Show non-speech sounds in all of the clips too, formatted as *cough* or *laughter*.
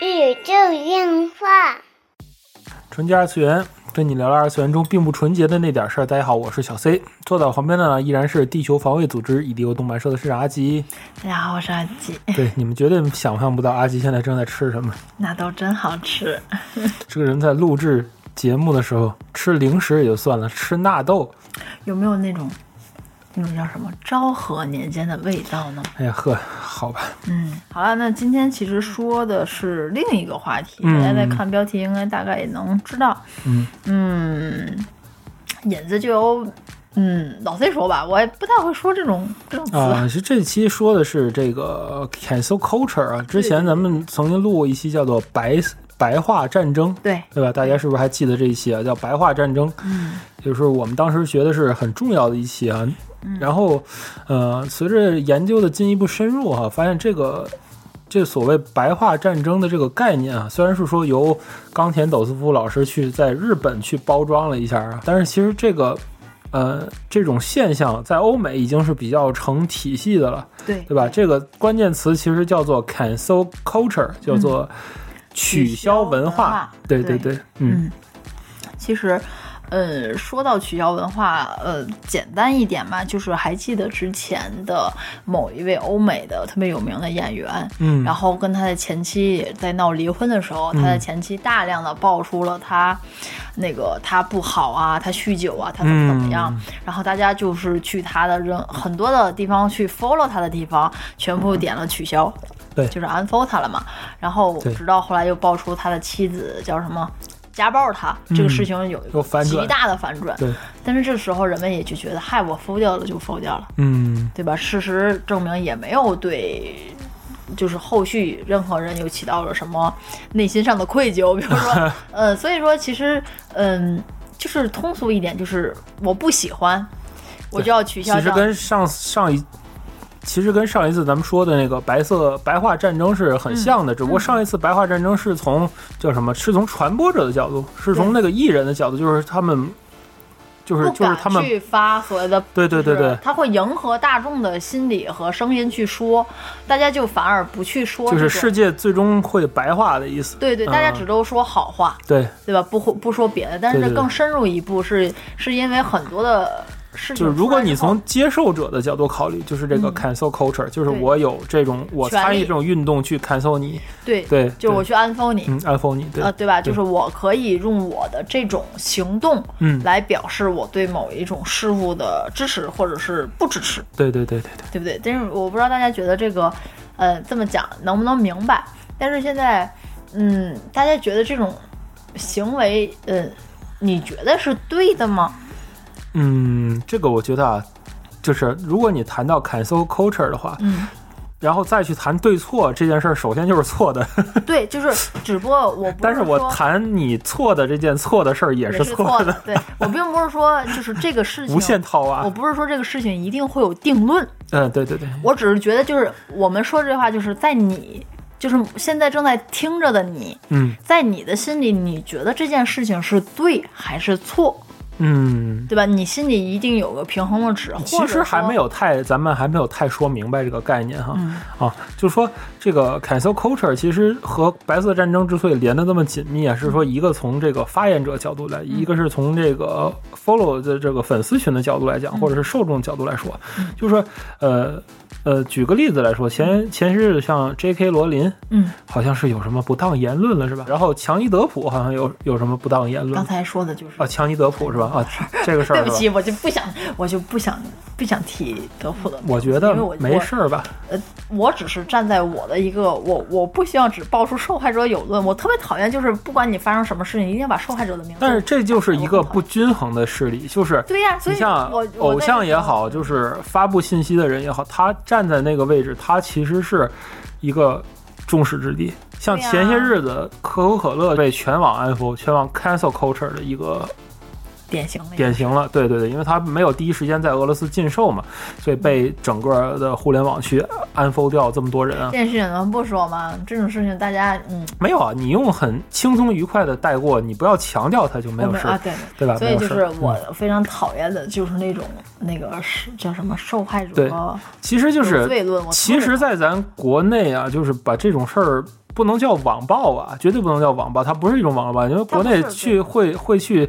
宇宙电话。纯洁二次元，跟你聊聊二次元中并不纯洁的那点事儿。大家好，我是小 C，坐在我旁边的呢依然是地球防卫组织 EDO 动漫社的社长阿吉。大家好，我是阿吉。对，*laughs* 你们绝对想象不到阿吉现在正在吃什么。那都真好吃。*laughs* 这个人在录制节目的时候吃零食也就算了，吃纳豆，有没有那种那种叫什么昭和年间的味道呢？哎呀呵，好吧，嗯，好了，那今天其实说的是另一个话题，嗯大家在看标题应该大概也能知道。嗯嗯，引子就由嗯老 C 说吧，我也不太会说这种这种词。啊，其实这期说的是这个 cancel culture 啊，之前咱们曾经录过一期叫做白白话战争，对，对吧？大家是不是还记得这一期啊？叫白话战争，嗯就是我们当时学的是很重要的一期啊。然后，呃，随着研究的进一步深入哈、发现这个这所谓白话战争的这个概念啊，虽然是说由冈田斗司夫老师去在日本去包装了一下啊，但是其实这个。呃，这种现象在欧美已经是比较成体系的了，对对吧？这个关键词其实叫做 cancel culture，叫做。取消文化。对对对，嗯。嗯，其实，呃，说到取消文化，呃，简单一点嘛，就是还记得之前的某一位欧美的特别有名的演员，嗯，然后跟他的前妻在闹离婚的时候，他的前妻大量的爆出了他那个他不好啊，他酗酒啊，他怎么怎么样，嗯。然后大家就是去他的人很多的地方去 follow 他的地方，全部点了取消。对就是 unfollow 他了嘛，然后直到后来又爆出他的妻子叫什么家暴他，这个事情有一个反极大的反转。对，但是这时候人们也就觉得，嗨，我否掉了就否掉了，嗯对吧？事实证明也没有对，就是后续任何人有起到了什么内心上的愧疚，比如说，*laughs* 呃，所以说其实，嗯，就是通俗一点，就是我不喜欢，我就要取消其实。跟上上一，其实跟上一次咱们说的那个白色白话战争是很像的，只不过上一次白话战争是从叫什么？是从传播者的角度，是从那个艺人的角度，就是他们，就是就是他们敢去发所谓的，对对对对他会迎合大众的心理和声音去说，大家就反而不去说，就是世界最终会白化的意思。对对，大家嗯只都说好话，对，对吧？不不说别的，但是更深入一步是是因为很多的事情出来之后，就是如果你从接受者的角度考虑，就是这个嗯。cancel culture，、就是我有这种我参与这种运动去 cancel 你，对。对，就是我去 unfollow 你，嗯 unfollow 你，对，呃，对吧？就是我可以用我的这种行动，嗯。来表示我对某一种事物的支持或者是不支持，对对对对对，对不对？但是我不知道大家觉得这个，呃，这么讲能不能明白？但是现在，嗯，大家觉得这种行为，呃，你觉得是对的吗？嗯，这个我觉得啊，就是如果你谈到 cancel culture 的话，嗯，然后再去谈对错这件事儿，首先就是错的。*laughs* *laughs* 对，就是，只不过我不但是我谈你错的这件错的。事儿也也是错错的，对 *laughs* 我并不是说就是这个事情无限套啊。我。不是说这个事情一定会有定论，嗯，对对对，我只是觉得，就是我们说这话，就是在你，就是现在正在听着的你，嗯。在你的心里，你觉得这件事情是对还是错，嗯，对吧？你心里一定有个平衡的值。或其实还没，有太，咱们还没有太说明白这个概念哈。嗯啊，就是说这个 cancel culture 其实和白色战争之所以连得那么紧密啊，是说一个从这个发言者角度来，一个是从这个 follow 的这个粉丝群的角度来讲，或者是受众角度来说，就是说呃。呃，举个例子来说，前前些日子像 J.K. 罗琳，嗯，好像是有什么不当言论了，是吧？然后强尼德普好像有有什么不当言论刚才说的就是啊？强尼德普是吧？啊，这个事儿？对不起，我就不想，我就不想不想提德普的。我觉得没事儿吧？呃，我只是站在我的一个，我我不希望只爆出受害者有论，我特别讨厌就是不管你发生什么事情，一定要把受害者的名字。但是这就是一个不均衡的势力，就是对呀所以你像偶像也好，就是发布信息的人也好，他站在那个位置，他其实是一个众矢之的。像前些日子可口可乐被全网安抚、全网 cancel culture 的一个典型了。典型了，对对对，因为它没有第一时间在俄罗斯禁售嘛，所以被整个的互联网去 unfold 掉这么多人啊。这件事情能不说吗？这种事情大家嗯没有啊，你用很轻松愉快的带过，你不要强调它就没有事，啊，对对吧？所以就是我嗯非常讨厌的就是那种那个是叫什么受害者对其实就是罪论，其实，在咱国内啊，就是把这种事儿不能叫网暴啊，绝对不能叫网暴，它不是一种网暴，因为国内去会会去。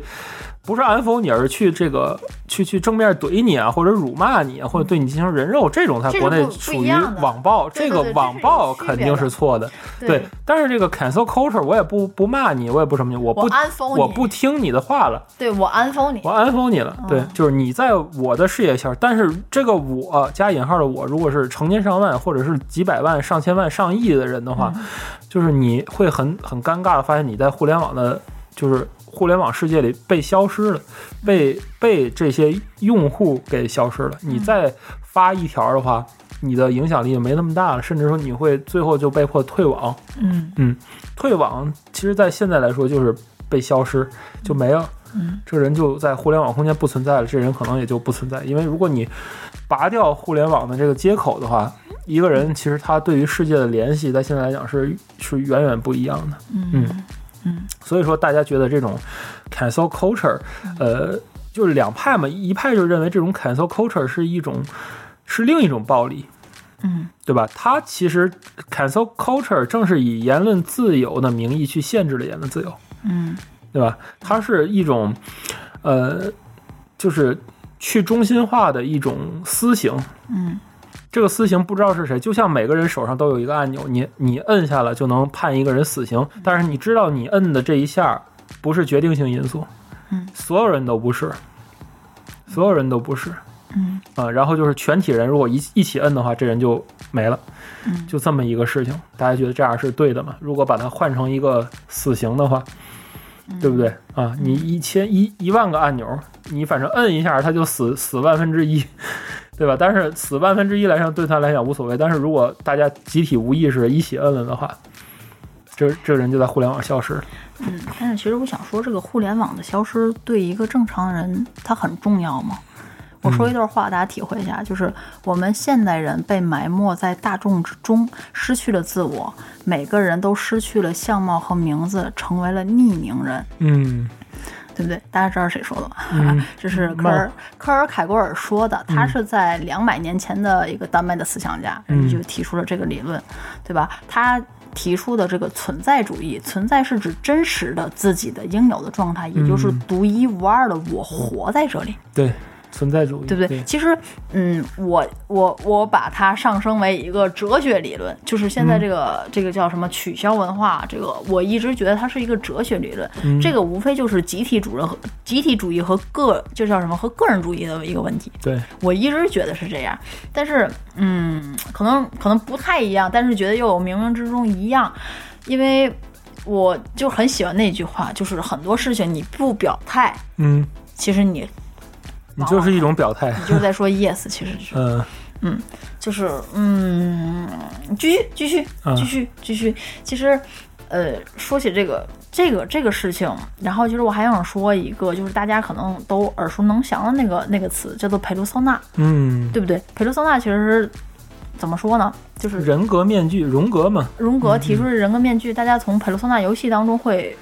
不是安抚你，而是去这个去去正面怼你啊，或者辱骂你啊，或者对你进行人肉，这种在国内属于网暴。这个网暴肯定是错的，对。但是这个 cancel culture 我也不不骂你，我也不什么，我不我安抚我不听你的话了，对我安抚你。我，安抚你了。对嗯，就是你在我的视野下，但是这个我加引号的我，如果是成千上万或者是几百万、上千万、上亿的人的话，嗯。就是你会很很尴尬的发现你在互联网的，就是互联网世界里被消失了，被被这些用户给消失了。你再发一条的话，你的影响力就没那么大了，甚至说你会最后就被迫退网。嗯嗯退网其实，在现在来说就是被消失，就没了。嗯，这个人就在互联网空间不存在了，这人可能也就不存在。因为如果你拔掉互联网的这个接口的话，一个人其实他对于世界的联系，在现在来讲是是远远不一样的。嗯嗯所以说，大家觉得这种 cancel culture，呃，就是两派嘛，一派就认为这种 cancel culture 是一种是另一种暴力，嗯对吧？它其实 cancel culture 正是以言论自由的名义去限制了言论自由。嗯对吧？它是一种，呃，就是去中心化的一种私刑。嗯这个私刑不知道是谁，就像每个人手上都有一个按钮，你你摁下了就能判一个人死刑，但是你知道你摁的这一下不是决定性因素，嗯，所有人都不是，所有人都不是，嗯。啊、然后就是全体人如果一一起摁的话，这人就没了，嗯。就这么一个事情，大家觉得这样是对的吗？如果把它换成一个死刑的话，对不对？啊？你一千一一万个按钮，你反正摁一下，他就死死万分之一，对吧？但是死万分之一来上，对他来讲无所谓。但是如果大家集体无意识一起摁了的话，这这人就在互联网消失了。嗯，但是其实我想说，这个互联网的消失对一个正常人他很重要吗？我说一段话，大家体会一下，就是我们现代人被埋没在大众之中，失去了自我，每个人都失去了相貌和名字，成为了匿名人，嗯对不对？大家知道是谁说的吗？嗯。*laughs* 这是科尔科尔凯郭尔说的，他是在两百年前的一个丹麦的思想家，嗯。人家就提出了这个理论，对吧？他提出的这个存在主义，存在是指真实的自己的应有的状态，也就是独一无二的我活在这里，对，存在主义，对不对？其实，嗯，我我我把它上升为一个哲学理论，就是现在这个、这个叫什么取消文化，这个我一直觉得它是一个哲学理论。嗯这个无非就是集体主义和集体主义和个就叫什么和个人主义的一个问题。对，我一直觉得是这样，但是嗯，可能可能不太一样，但是觉得又有冥冥之中一样，因为我就很喜欢那句话，就是很多事情你不表态，嗯，其实你你就是一种表态，你就是在说 yes，其实是。嗯就是嗯，继续继续嗯继续继续。其实，呃，说起这个这个这个事情，然后其实我还想说一个，就是大家可能都耳熟能详的那个那个词，叫做佩卢桑纳，嗯，对不对？佩卢桑纳其实是怎么说呢？就是人格面具，荣格嘛，荣格提出的人格面具，大家从佩卢桑纳游戏当中会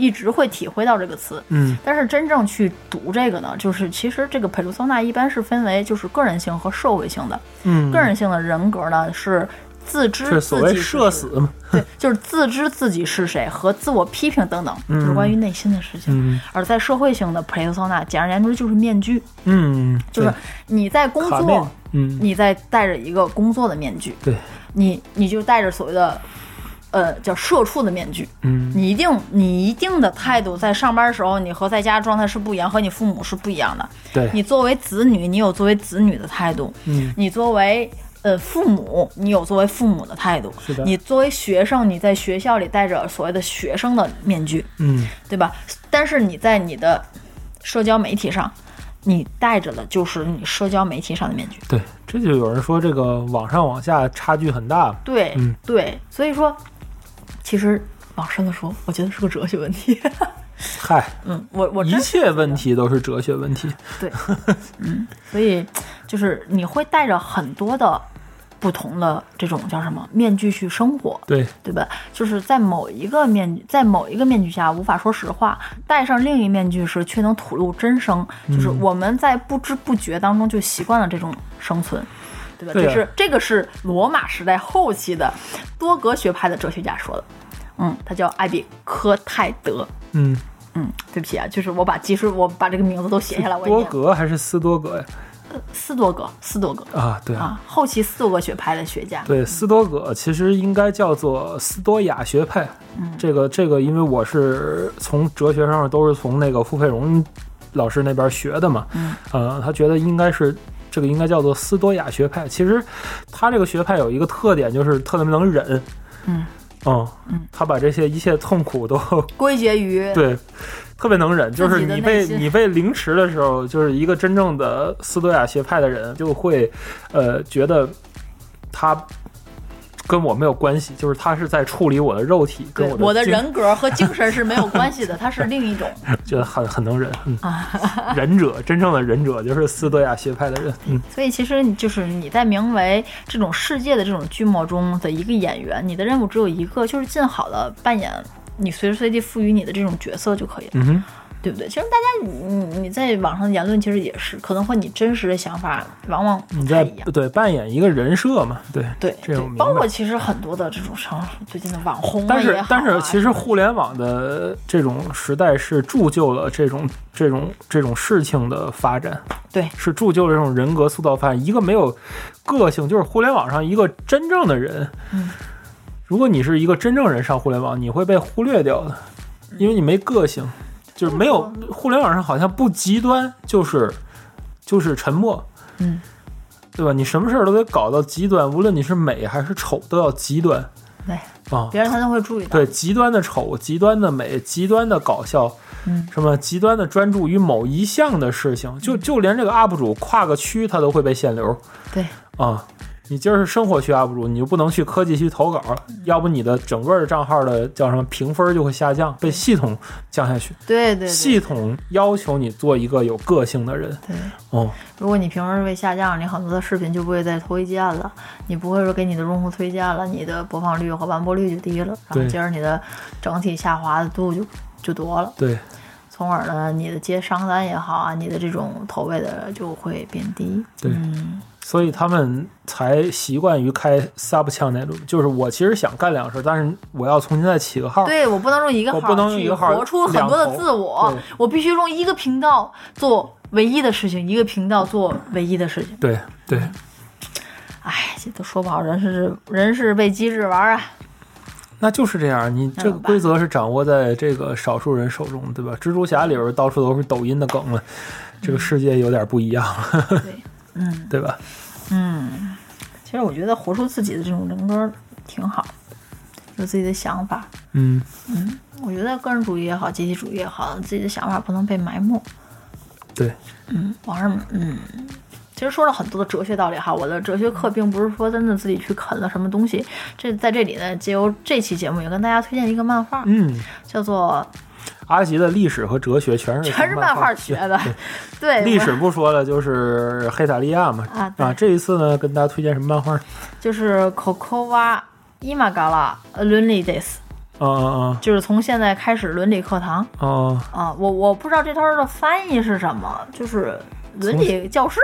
一直会体会到这个词。嗯。但是真正去读这个呢，就是其实这个佩鲁桑纳一般是分为就是个人性和社会性的。嗯，个人性的人格呢是自知是所谓自己社死嘛，对，就是自知自己是谁和自我批评等等，嗯。就是关于内心的事情。嗯。而在社会性的 persona，简而言之就是面具，嗯，就是你在工作，，嗯，你在戴着一个工作的面具，对，你你就戴着所谓的。呃，叫社畜的面具，嗯。你一定你一定的态度，在上班的时候，你和在家状态是不一样，和你父母是不一样的。对，你作为子女，你有作为子女的态度；嗯。你作为呃父母，你有作为父母的态度；是的。你作为学生，你在学校里戴着所谓的学生的面具，嗯。对吧？但是你在你的社交媒体上，你戴着的就是你社交媒体上的面具。对，这就有人说这个网上往下差距很大，对，嗯。对，所以说，其实往深了说，我觉得是个哲学问题。*laughs* 嗨，嗯，我我一切问题都是哲学问题。对，*laughs* 嗯，所以就是你会带着很多的不同的这种叫什么面具去生活，对，对吧？就是在某一个面具，在某一个面具下无法说实话，戴上另一面具时却能吐露真声。就是嗯我们在不知不觉当中就习惯了这种生存，对吧？对啊这是这个是罗马时代后期的多格学派的哲学家说的。嗯，他叫艾比科泰德。嗯，嗯，对不起啊，就是我把其实我把这个名字都写下来，多格还是斯多格呀？呃斯多格，斯多格啊，对啊，啊，后期斯多格学派的学家。对，斯多格其实应该叫做斯多亚学派。嗯这个这个，因为我是从哲学上都是从那个傅佩荣老师那边学的嘛，嗯，呃，他觉得应该是这个应该叫做斯多亚学派。其实他这个学派有一个特点，就是特别能忍。嗯嗯嗯，他把这些一切痛苦都 *laughs* 归结于 *laughs* 对，特别能忍。就是你被你被凌迟的时候，就是一个真正的斯多亚学派的人就会，呃，觉得他跟我没有关系，就是他是在处理我的肉体，跟对我的我的人格和精神是没有关系的，*laughs* 他是另一种觉得很很能忍，嗯，啊。*laughs* 忍者真正的忍者就是斯多亚学派的人，嗯，所以其实你就是你在名为这种世界的这种剧目中的一个演员，你的任务只有一个，就是尽好的扮演你随时随地赋予你的这种角色就可以了。嗯哼，对不对？其实大家你你在网上言论其实也是，可能和你真实的想法往往你在。对扮演一个人设嘛，对对，这种包括其实很多的这种像最近的网红啊但是啊但是其实互联网的这种时代是铸就了这种这种这种事情的发展，对是铸就了这种人格塑造发展。一个没有个性，就是互联网上一个真正的人，嗯，如果你是一个真正人上互联网，你会被忽略掉的，因为你没个性，就是没有互联网上好像不极端就是就是沉默，嗯，对吧？你什么事儿都得搞到极端，无论你是美还是丑，都要极端对，啊。别人他都会注意到。对，极端的丑、极端的美、极端的搞笑，嗯，什么极端的专注于某一项的事情，就就连这个 UP 主跨个区他都会被限流对啊。你今儿是生活区 UP 主，你就不能去科技区投稿，要不你的整个的账号的叫什么评分就会下降，被系统降下去。对对对系统要求你做一个有个性的人。对。哦，如果你评分被下降，你很多的视频就不会再推荐了，你不会说给你的用户推荐了，你的播放率和完播率就低了，然后对接着你的整体下滑的度就就多了，对，从而呢，你的接商单也好啊，你的这种投喂的就会变低。对嗯，所以他们才习惯于开 sub 枪那种，就是我其实想干两事，但是我要重新再起个号。对我不能用一个号我不能用一去个号活出很多的自我，我必须用一个频道做唯一的事情，一个频道做唯一的事情。对对，哎，这都说不好，人是人是被机制玩啊。那就是这样。你这个规则是掌握在这个少数人手中，对吧？蜘蛛侠里边到处都是抖音的梗了，这个世界有点不一样了，*laughs* 对，嗯对吧？嗯，其实我觉得活出自己的这种人格挺好，有自己的想法。嗯嗯，我觉得个人主义也好，集体主义也好，自己的想法不能被埋没。对，嗯，网上嗯，其实说了很多的哲学道理哈。我的哲学课并不是说真的自己去啃了什么东西，这在这里呢，借由这期节目也跟大家推荐一个漫画，嗯，叫做阿吉的历史和哲学全是全是漫画画学的，*laughs* 对，历史不说了，就是黑塔利亚嘛。啊啊这一次呢，跟大家推荐什么漫画？就是 Cocoa Imagala 伦理 Days，嗯嗯就是从现在开始伦理课堂。嗯哦，啊，我我不知道这头的翻译是什么，就是伦理教师，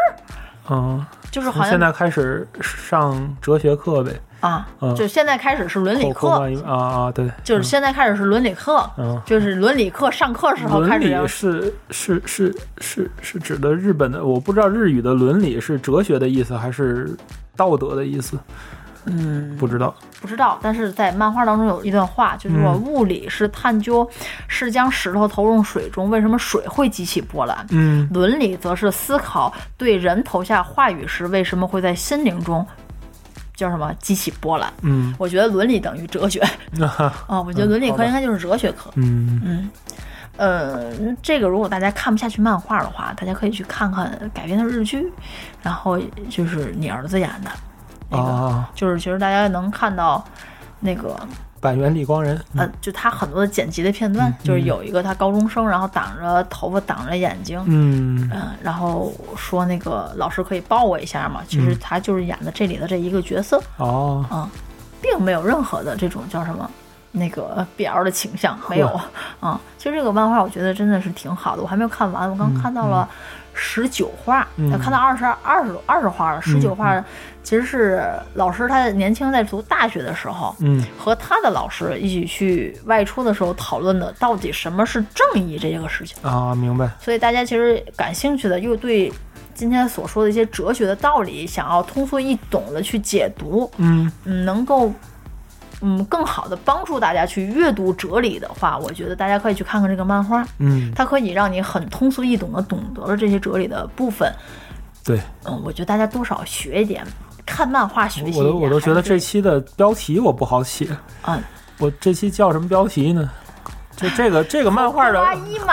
嗯，就是好像现在开始上哲学课呗。啊，嗯就现在开始是伦理课，啊啊，对，就是现在开始是伦理课，嗯。就是伦理课上课时候开始要理是是是是是指的日本的，我不知道日语的伦理是哲学的意思还是道德的意思，嗯不知道。不知道，但是在漫画当中有一段话，就是说嗯物理是探究是将石头投入水中为什么水会激起波澜，嗯伦理则是思考对人投下话语时为什么会在心灵中叫什么？激起波澜。嗯。我觉得伦理等于哲学。*laughs* 啊，我觉得伦理课应该就是哲学课。嗯。嗯，呃，这个如果大家看不下去漫画的话，大家可以去看看改编的日剧，然后就是你儿子演的那个，啊就是其实大家能看到，那个板垣李光人，嗯呃，就他很多的剪辑的片段，就是有一个他高中生，然后挡着头发挡着眼睛，嗯。嗯，然后说那个老师可以抱我一下嘛，其实嗯。他就是演的这里的这一个角色，哦，嗯，并没有任何的这种叫什么。那个 BL 的倾向没有，嗯，其实这个漫画我觉得真的是挺好的，我还没有看完，我刚看到了十九画，嗯要看到二十二十二十画了，十九画其实是老师他年轻在读大学的时候，嗯和他的老师一起去外出的时候讨论的，到底什么是正义这个事情。啊，明白，所以大家其实感兴趣的，又对今天所说的一些哲学的道理，想要通俗易懂的去解读，嗯嗯，能够。嗯，更好的帮助大家去阅读哲理的话，我觉得大家可以去看看这个漫画，嗯，它可以让你很通俗易懂的懂得了这些哲理的部分。对，嗯，我觉得大家多少学一点，看漫画学习一点我都我都觉得这期的标题我不好写，嗯，我这期叫什么标题呢？就这个这个漫画的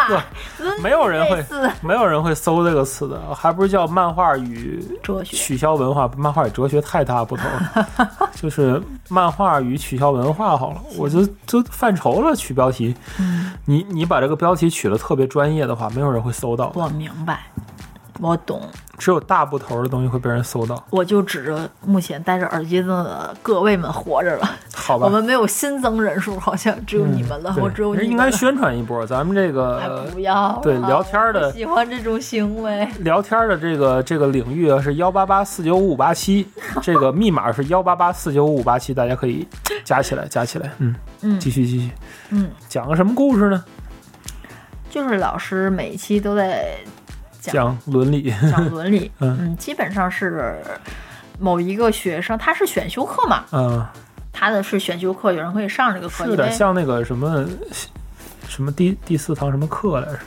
对，没有人会没有人会搜这个词的，还不是叫漫画与哲学取消文化？漫画与哲学太大不同了，*laughs* 就是漫画与取消文化好了，我就就犯愁了。取标题，嗯你你把这个标题取的特别专业的话，没有人会搜到，我明白，我懂，只有大部头的东西会被人搜到，我就指着目前戴着耳机的各位们活着了。好吧？我们没有新增人数，好像只有你们了，对。我只有你们应该宣传一波，咱们这哎个不要对聊天的喜欢这种行为。聊天的这个这个领域啊是幺八八四九五五八七，*laughs* 这个密码是幺八八四九五五八七，大家可以加起来，加起来，嗯，嗯。继续继续，嗯，讲个什么故事呢？就是老师每一期都在讲。讲伦理，讲伦理，*laughs* 嗯。嗯，基本上是某一个学生，他是选修课嘛，嗯，他的是选修课，有人可以上这个课，是有点像那个什么什么第第四堂什么课来着，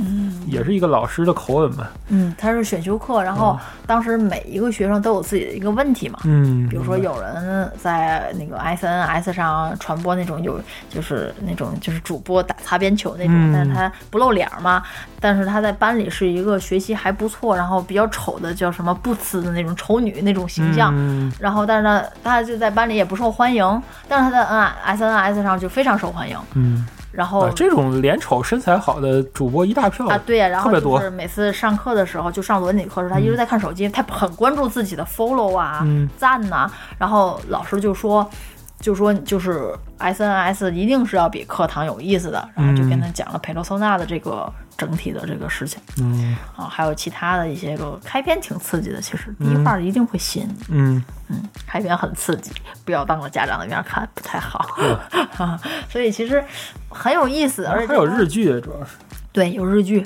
嗯。也是一个老师的口吻吧，嗯，他是选修课，然后当时每一个学生都有自己的一个问题嘛，嗯，比如说有人在那个 SNS 上传播那种有就是那种就是主播打擦边球那种，嗯。但是他不露脸嘛，但是他在班里是一个学习还不错，然后比较丑的叫什么不呲的那种丑女那种形象。嗯。然后，但是呢，他就在班里也不受欢迎，但是他在 N SNS 上就非常受欢迎。嗯，然后啊，这种脸丑身材好的主播一大票啊，对呀、然后特别多就是每次上课的时候，就上伦理课的时候，他一直在看手机，他很关注自己的 follow 啊、嗯赞呐、然后老师就说，就说就是 SNS 一定是要比课堂有意思的，然后就跟他讲了佩罗索纳的这个整体的这个事情。嗯。啊，还有其他的一些个开篇挺刺激的，其实第一话一定会吸引你，嗯。嗯，开篇很刺激，不要当着家长的面看，不太好，啊，*laughs* 所以其实很有意思，而且还有日剧，主要是。对，有日剧。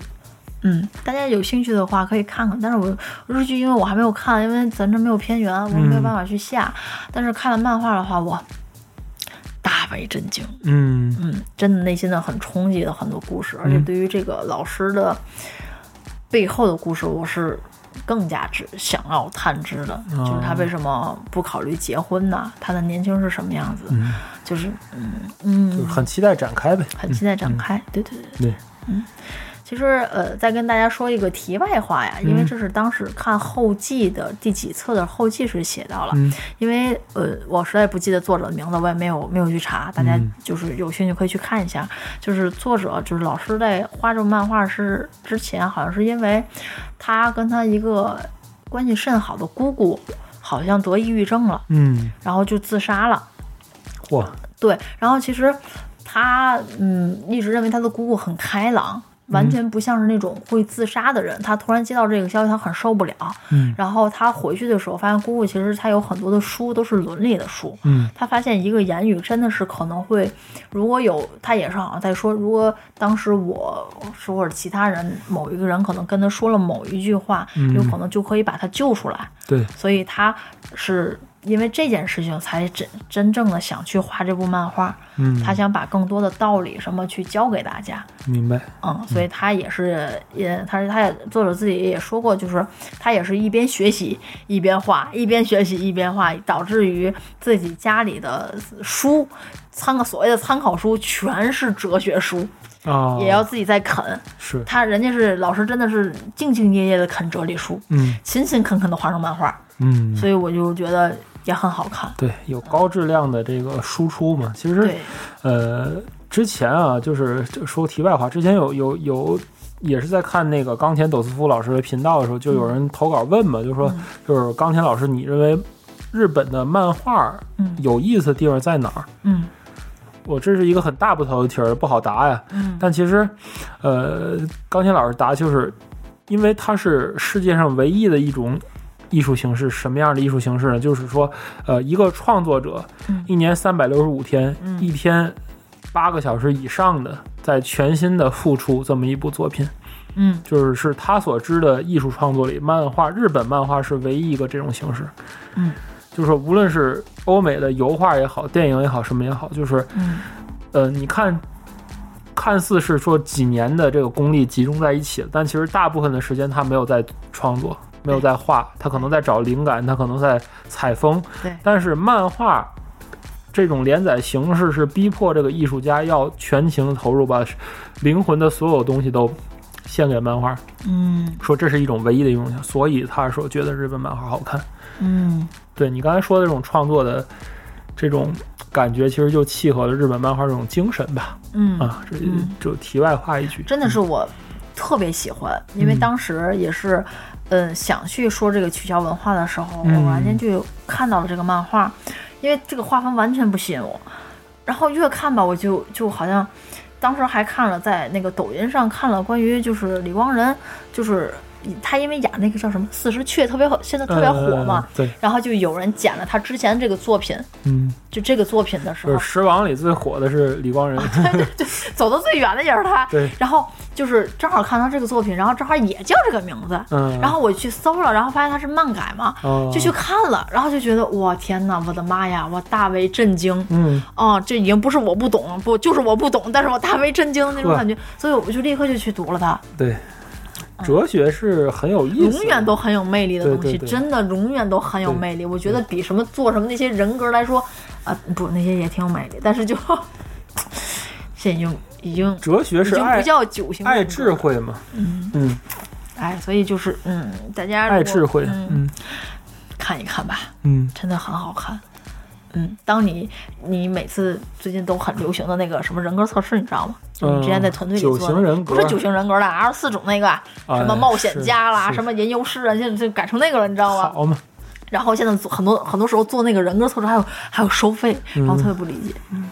嗯，大家有兴趣的话可以看看，但是我日剧因为我还没有看，因为咱这没有片源，我没有办法去下。但是看了漫画的话，我大为震惊。嗯嗯，真的内心的很冲击的很多故事，而且嗯对于这个老师的背后的故事，我是更加只想要探知的，就是他为什么不考虑结婚呢？他的年轻是什么样子？嗯，就是嗯嗯，就是很期待展开呗，很期待展开。对对对。对，其实，呃，再跟大家说一个题外话呀，因为这是当时看后记的第几册的后记时写到了，嗯因为呃，我实在不记得作者的名字，我也没有没有去查，大家嗯就是有兴趣可以去看一下。就是作者就是老师在画这部漫画是之前，好像是因为他跟他一个关系甚好的姑姑好像得抑郁症了，嗯，然后就自杀了。哇，对，然后其实他嗯一直认为他的姑姑很开朗，完全不像是那种会自杀的人。他突然接到这个消息，他很受不了。嗯然后他回去的时候，发现姑姑其实他有很多的书都是伦理的书。嗯他发现一个言语真的是可能会，如果有他也是好像在说，如果当时我是或者其他人某一个人可能跟他说了某一句话，有可能就可以把他救出来。对，所以他是因为这件事情才真真正的想去画这部漫画，嗯，他想把更多的道理什么去教给大家，明白，嗯，所以他也是也他是他也作者自己也说过，就是他也是一边学习一边画，一边学习一边画，导致于自己家里的书参考所谓的参考书全是哲学书，啊，也要自己在啃。是，他人家是老师，真的是兢兢业业的啃哲理书，嗯勤勤恳恳的画成漫画。嗯，所以我就觉得也很好看。对，有高质量的这个输出嘛。其实对，呃，之前啊，就是这说题外话，之前有有有。也是在看那个冈田斗司夫老师的频道的时候，就有人投稿问嘛，就说嗯就是冈田老师，你认为日本的漫画嗯有意思的地方在哪儿？嗯我这是一个很大不头的题儿，不好答呀。嗯但其实，呃，钢琴老师答就是，因为它是世界上唯一的一种艺术形式。什么样的艺术形式呢？就是说，呃，一个创作者嗯一年三百六十五天，嗯一天八个小时以上的，在全新的付出这么一部作品，嗯就是是他所知的艺术创作里，漫画日本漫画是唯一一个这种形式。嗯，就是说，无论是欧美的油画也好，电影也好，什么也好，就是嗯呃，你看，看似是说几年的这个功力集中在一起了，但其实大部分的时间他没有在创作，没有在画，他可能在找灵感，他可能在采风。对但是漫画这种连载形式是逼迫这个艺术家要全情投入，把灵魂的所有东西都献给漫画，嗯说这是一种唯一的一种，所以他说觉得日本漫画好看。嗯对你刚才说的这种创作的这种感觉，其实就契合了日本漫画这种精神吧。嗯啊，这嗯。就题外话一句，真的是我特别喜欢，因为嗯。当时也是，嗯，想去说这个取消文化的时候，我偶然间就看到了这个漫画，因为这个画风完全不吸引我，然后越看吧，我就就好像，当时还看了在那个抖音上看了关于就是李光仁，就是他因为演那个叫什么《四十雀》特别火，现在特别火嘛，呃对，然后就有人剪了他之前这个作品，嗯，就这个作品的时候。就是，狮王里最火的是李光仁，*laughs* 走得最远的也是他，对，然后就是正好看到这个作品，然后正好也叫这个名字，嗯，然后我去搜了，然后发现他是漫改嘛，哦。就去看了，然后就觉得我天哪，我的妈呀，我大为震惊。嗯，啊、这已经不是我不懂，不就是我不懂，但是我大为震惊的那种感觉，所以我就立刻就去读了它，对，哲学是很有意思的，永远都很有魅力的东西，对对对真的永远都很有魅力。我觉得比什么做什么那些人格来说，啊、不，那些也挺有魅力，但是就现在已经已经哲学已是爱经不叫九型爱智慧嘛，嗯，嗯，哎，所以就是嗯，大家爱智慧，嗯，嗯看一看吧。嗯真的很好看。嗯，当你你每次最近都很流行的那个什么人格测试，你知道吗？就你之前在团队里做嗯九的，型人格不是九型人格了，二十四种那个哎什么冒险家啦，是什么吟游诗人，现在就改成那个了，你知道吗？好嘛，然后现在做很多很多时候做那个人格测试还有还有收费，然后特别不理解。嗯。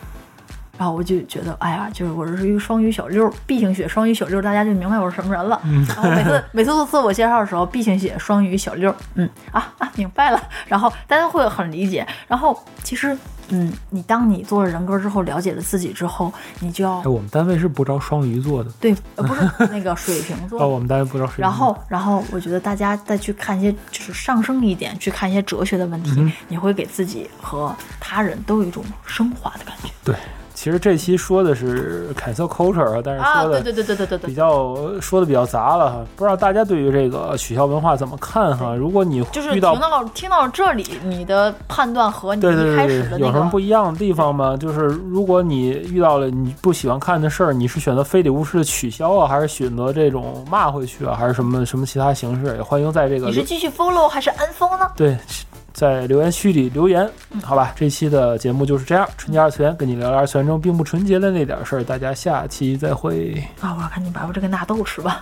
然后我就觉得，哎呀，就是我是一个双鱼小六，B 型血双鱼小六，大家就明白我是什么人了。嗯然后每次每次做自我介绍的时候，B 型血双鱼小六，嗯啊啊，明白了。然后大家会很理解。然后其实，嗯，你当你做了人格之后，了解了自己之后，你就要哎，我们单位是不招双鱼座的，对，呃，不是那个水瓶 *laughs* 座哦，我们单位不招水瓶座，然后，然后我觉得大家再去看一些，就是上升一点，去看一些哲学的问题，嗯你会给自己和他人都有一种升华的感觉对，其实这期说的是 cancel culture 啊，但是啊！说的对对对对对对对，比较说的比较杂了哈，不知道大家对于这个取消文化怎么看哈？如果你就是听到听到这里，你的判断和你一开对对，有什么不一样的地方吗？就是如果你遇到了你不喜欢看的事儿，你是选择非礼勿视的取消啊，还是选择这种骂回去啊，还是什么什么其他形式？也欢迎在这个你是继续 follow 还是 unfollow 呢？对在留言区里留言，好吧？这期的节目就是这样，纯洁二次元跟你聊聊二次元中并不纯洁的那点事儿，大家下期再会。啊，我要赶紧把我这个纳豆吃完。